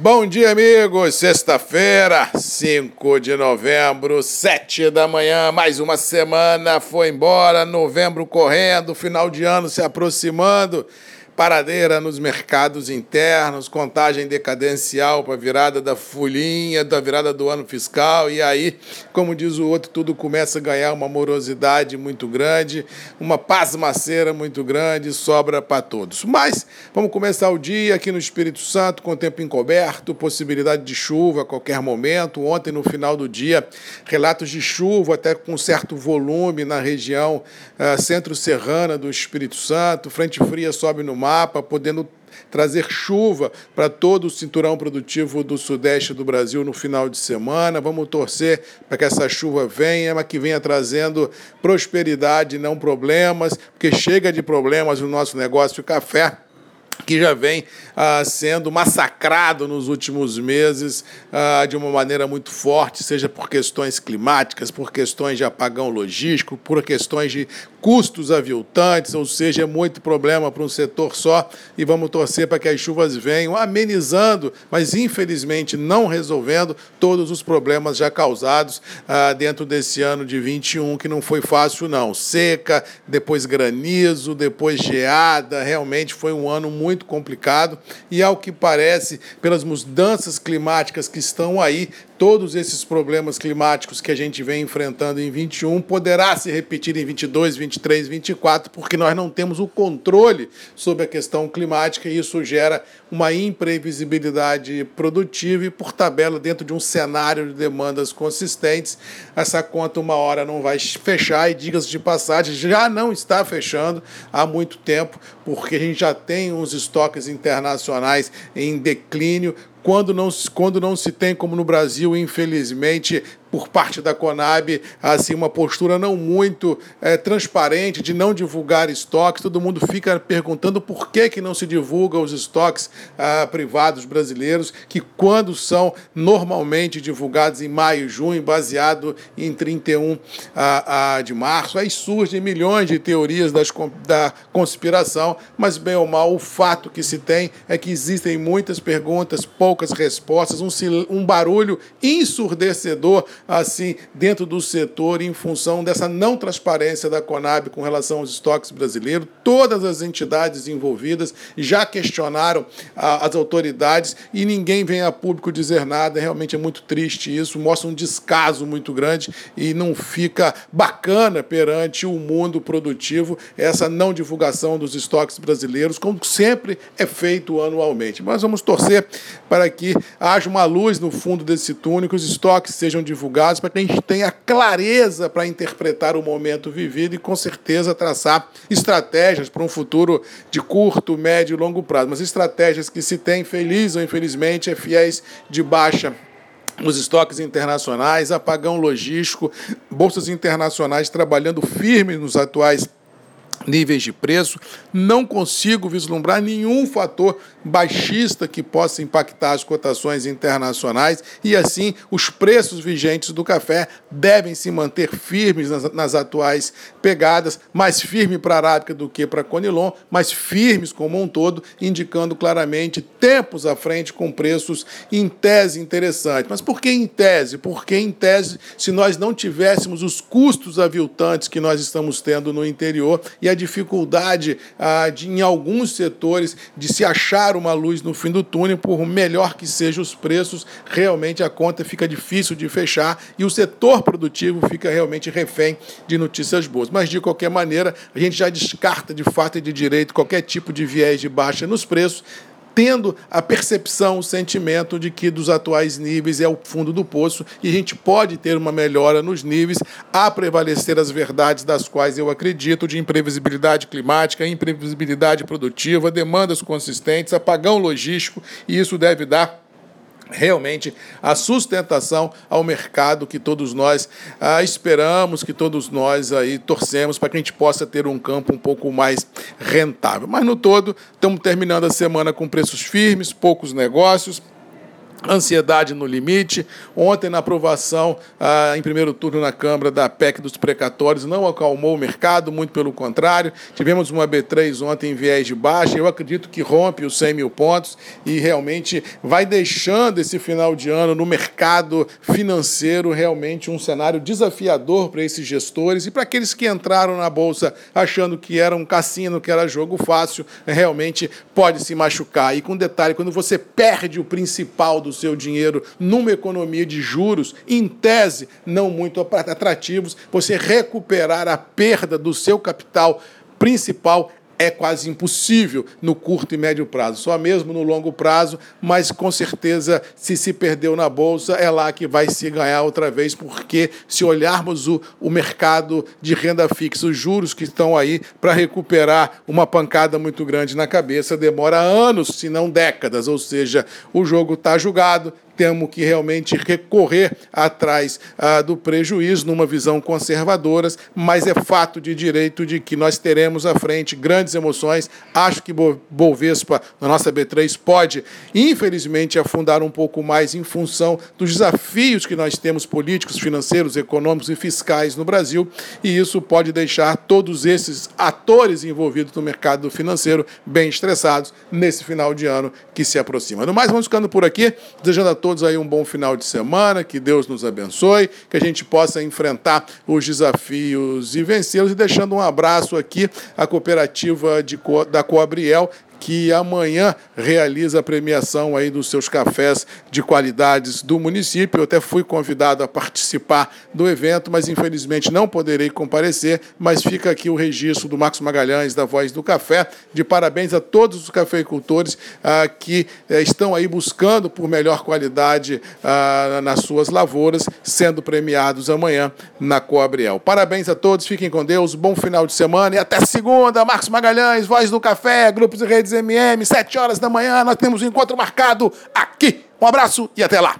Bom dia, amigos. Sexta-feira, 5 de novembro, 7 da manhã. Mais uma semana foi embora. Novembro correndo, final de ano se aproximando paradeira nos mercados internos, contagem decadencial para a virada da folhinha, da virada do ano fiscal, e aí, como diz o outro, tudo começa a ganhar uma morosidade muito grande, uma pasmaceira muito grande, sobra para todos. Mas vamos começar o dia aqui no Espírito Santo com tempo encoberto, possibilidade de chuva a qualquer momento. Ontem, no final do dia, relatos de chuva até com certo volume na região uh, centro-serrana do Espírito Santo, frente fria sobe no mar mapa, podendo trazer chuva para todo o cinturão produtivo do sudeste do Brasil no final de semana. Vamos torcer para que essa chuva venha, mas que venha trazendo prosperidade, não problemas, porque chega de problemas no nosso negócio café que já vem ah, sendo massacrado nos últimos meses ah, de uma maneira muito forte, seja por questões climáticas, por questões de apagão logístico, por questões de custos aviltantes, ou seja, é muito problema para um setor só e vamos torcer para que as chuvas venham amenizando, mas infelizmente não resolvendo todos os problemas já causados ah, dentro desse ano de 21, que não foi fácil não. Seca, depois granizo, depois geada, realmente foi um ano muito muito complicado. E, ao que parece, pelas mudanças climáticas que estão aí, todos esses problemas climáticos que a gente vem enfrentando em 21 poderá se repetir em 22, 23, 24, porque nós não temos o controle sobre a questão climática e isso gera uma imprevisibilidade produtiva e, por tabela, dentro de um cenário de demandas consistentes, essa conta uma hora não vai fechar e, diga-se de passagem, já não está fechando há muito tempo, porque a gente já tem uns estoques internacionais em declínio, quando não, quando não se tem, como no Brasil, infelizmente, por parte da Conab, assim, uma postura não muito é, transparente de não divulgar estoques. Todo mundo fica perguntando por que, que não se divulga os estoques ah, privados brasileiros, que quando são normalmente divulgados em maio e junho, baseado em 31 ah, ah, de março. Aí surgem milhões de teorias das, da conspiração, mas bem ou mal, o fato que se tem é que existem muitas perguntas, poucas respostas, um, um barulho ensurdecedor assim dentro do setor em função dessa não transparência da Conab com relação aos estoques brasileiros. Todas as entidades envolvidas já questionaram as autoridades e ninguém vem a público dizer nada. Realmente é muito triste isso, mostra um descaso muito grande e não fica bacana perante o mundo produtivo essa não divulgação dos estoques brasileiros, como sempre é feito anualmente. Mas vamos torcer para que haja uma luz no fundo desse túnel, que os estoques sejam divulgados divulgados para que a gente tenha clareza para interpretar o momento vivido e, com certeza, traçar estratégias para um futuro de curto, médio e longo prazo. Mas estratégias que se tem, feliz ou infelizmente, é fiéis de baixa os estoques internacionais, apagão logístico, bolsas internacionais trabalhando firme nos atuais níveis de preço, não consigo vislumbrar nenhum fator baixista que possa impactar as cotações internacionais e assim os preços vigentes do café devem se manter firmes nas, nas atuais pegadas, mais firme para a Arábica do que para a Conilon, mas firmes como um todo, indicando claramente tempos à frente com preços em tese interessantes. Mas por que em tese? Porque em tese, se nós não tivéssemos os custos aviltantes que nós estamos tendo no interior e a dificuldade ah, de, em alguns setores de se achar uma luz no fim do túnel, por melhor que sejam os preços, realmente a conta fica difícil de fechar e o setor produtivo fica realmente refém de notícias boas. Mas, de qualquer maneira, a gente já descarta de fato e de direito qualquer tipo de viés de baixa nos preços, tendo a percepção, o sentimento de que dos atuais níveis é o fundo do poço e a gente pode ter uma melhora nos níveis a prevalecer as verdades das quais eu acredito de imprevisibilidade climática, imprevisibilidade produtiva, demandas consistentes, apagão logístico e isso deve dar realmente a sustentação ao mercado que todos nós ah, esperamos, que todos nós aí torcemos para que a gente possa ter um campo um pouco mais rentável. Mas no todo, estamos terminando a semana com preços firmes, poucos negócios ansiedade no limite. Ontem, na aprovação ah, em primeiro turno na Câmara da PEC dos precatórios, não acalmou o mercado, muito pelo contrário. Tivemos uma B3 ontem em viés de baixa. Eu acredito que rompe os 100 mil pontos e realmente vai deixando esse final de ano no mercado financeiro realmente um cenário desafiador para esses gestores e para aqueles que entraram na Bolsa achando que era um cassino, que era jogo fácil, realmente pode se machucar. E com detalhe, quando você perde o principal do do seu dinheiro numa economia de juros, em tese, não muito atrativos, você recuperar a perda do seu capital principal é quase impossível no curto e médio prazo, só mesmo no longo prazo, mas com certeza, se se perdeu na bolsa, é lá que vai se ganhar outra vez, porque se olharmos o, o mercado de renda fixa, os juros que estão aí para recuperar uma pancada muito grande na cabeça, demora anos, se não décadas, ou seja, o jogo está julgado, temos que realmente recorrer atrás ah, do prejuízo, numa visão conservadora, mas é fato de direito de que nós teremos à frente grandes emoções. Acho que Bovespa, na nossa B3, pode, infelizmente, afundar um pouco mais em função dos desafios que nós temos políticos, financeiros, econômicos e fiscais no Brasil, e isso pode deixar todos esses atores envolvidos no mercado financeiro bem estressados nesse final de ano que se aproxima. No mais, vamos ficando por aqui, desejando a todos todos aí um bom final de semana, que Deus nos abençoe, que a gente possa enfrentar os desafios e vencê-los. E deixando um abraço aqui à cooperativa de, da Coabriel, que amanhã realiza a premiação aí dos seus cafés de qualidades do município. Eu até fui convidado a participar do evento, mas infelizmente não poderei comparecer, mas fica aqui o registro do Marcos Magalhães, da Voz do Café, de parabéns a todos os cafeicultores ah, que eh, estão aí buscando por melhor qualidade ah, nas suas lavouras, sendo premiados amanhã na Coabriel. Parabéns a todos, fiquem com Deus, bom final de semana e até segunda. Marcos Magalhães, Voz do Café, grupos e redes MM, 7 horas da manhã, nós temos um encontro marcado aqui. Um abraço e até lá.